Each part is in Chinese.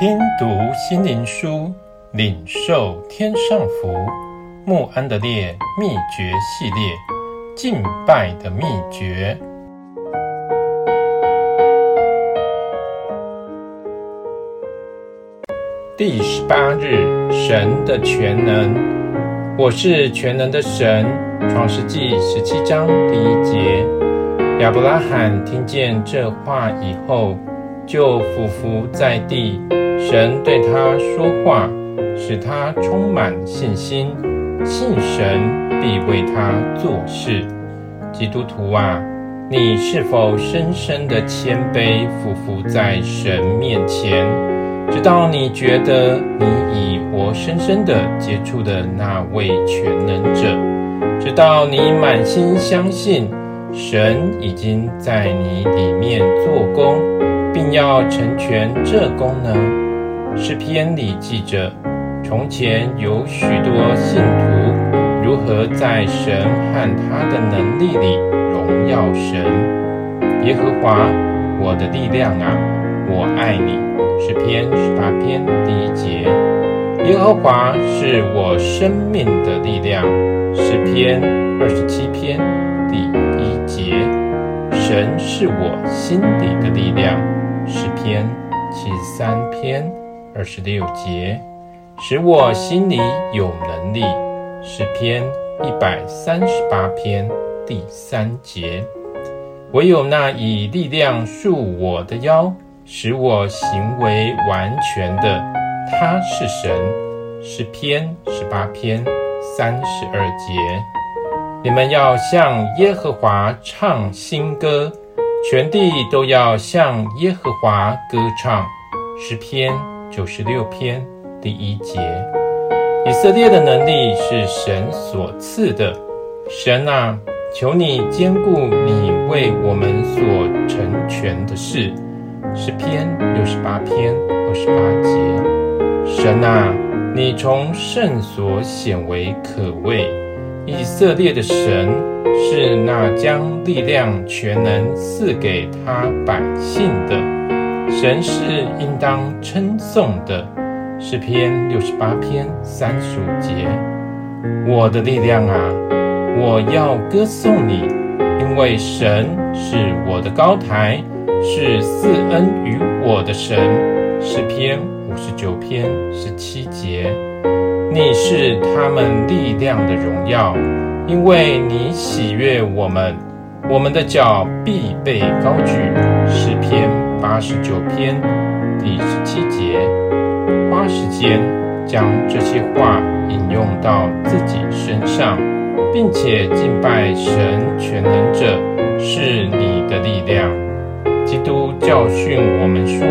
听读心灵书，领受天上福。穆安德烈秘诀系列，敬拜的秘诀。第十八日，神的全能。我是全能的神。创世纪十七章第一节。亚伯拉罕听见这话以后，就俯伏在地。神对他说话，使他充满信心，信神必为他做事。基督徒啊，你是否深深的谦卑，俯伏在神面前，直到你觉得你已活生生的接触的那位全能者，直到你满心相信神已经在你里面做工，并要成全这功能？诗篇里记着，从前有许多信徒如何在神和他的能力里荣耀神。耶和华，我的力量啊，我爱你。诗篇十八篇第一节。耶和华是我生命的力量。诗篇二十七篇第一节。神是我心里的力量。诗篇七十三篇。二十六节，使我心里有能力。诗篇一百三十八篇第三节，唯有那以力量束我的腰，使我行为完全的，他是神。诗篇十八篇三十二节，你们要向耶和华唱新歌，全地都要向耶和华歌唱。诗篇。九十六篇第一节，以色列的能力是神所赐的。神啊，求你兼顾你为我们所成全的事。诗篇六十八篇二十八节。神啊，你从圣所显为可畏。以色列的神是那将力量全能赐给他百姓的。神是应当称颂的，诗篇六十八篇三十五节。我的力量啊，我要歌颂你，因为神是我的高台，是赐恩于我的神。诗篇五十九篇十七节。你是他们力量的荣耀，因为你喜悦我们，我们的脚必被高举。诗篇。八十九篇第十七节，花时间将这些话引用到自己身上，并且敬拜神全能者是你的力量。基督教训我们说，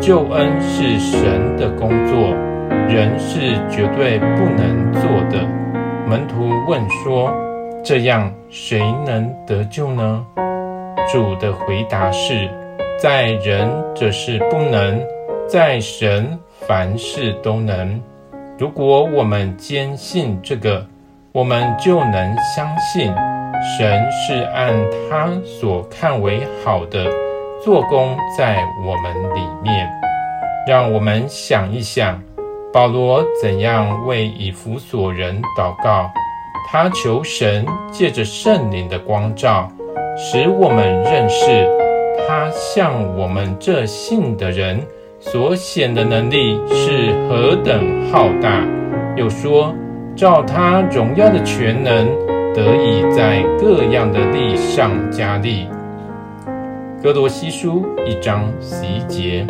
救恩是神的工作，人是绝对不能做的。门徒问说：“这样谁能得救呢？”主的回答是。在人这是不能，在神凡事都能。如果我们坚信这个，我们就能相信神是按他所看为好的做工在我们里面。让我们想一想，保罗怎样为以弗所人祷告，他求神借着圣灵的光照，使我们认识。他向我们这信的人所显的能力是何等浩大！又说，照他荣耀的全能，得以在各样的力上加力。哥罗西书一章十一节，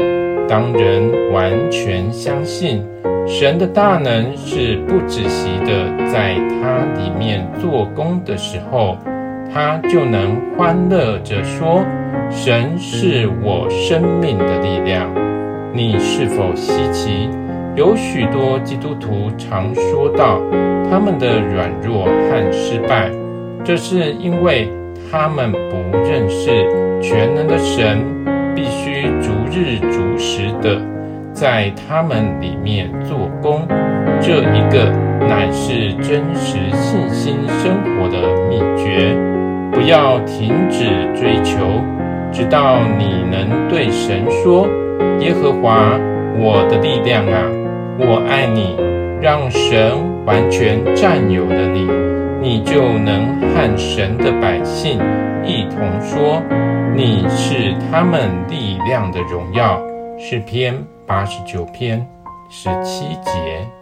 当人完全相信神的大能是不止息的，在他里面做工的时候，他就能欢乐着说。神是我生命的力量。你是否稀奇？有许多基督徒常说到他们的软弱和失败，这是因为他们不认识全能的神，必须逐日逐时的在他们里面做工。这一个乃是真实信心生活的秘诀。不要停止追求。直到你能对神说：“耶和华，我的力量啊，我爱你，让神完全占有了你，你就能和神的百姓一同说，你是他们力量的荣耀。诗篇八十九篇十七节。